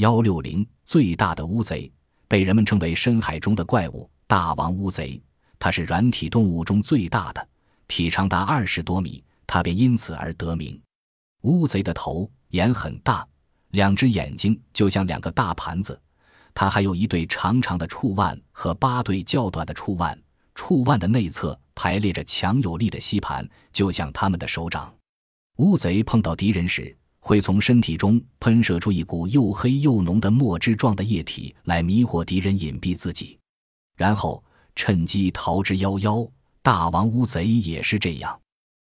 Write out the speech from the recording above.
幺六零最大的乌贼被人们称为深海中的怪物——大王乌贼。它是软体动物中最大的，体长达二十多米，它便因此而得名。乌贼的头眼很大，两只眼睛就像两个大盘子。它还有一对长长的触腕和八对较短的触腕，触腕的内侧排列着强有力的吸盘，就像它们的手掌。乌贼碰到敌人时，会从身体中喷射出一股又黑又浓的墨汁状的液体来迷惑敌人，隐蔽自己，然后趁机逃之夭夭。大王乌贼也是这样。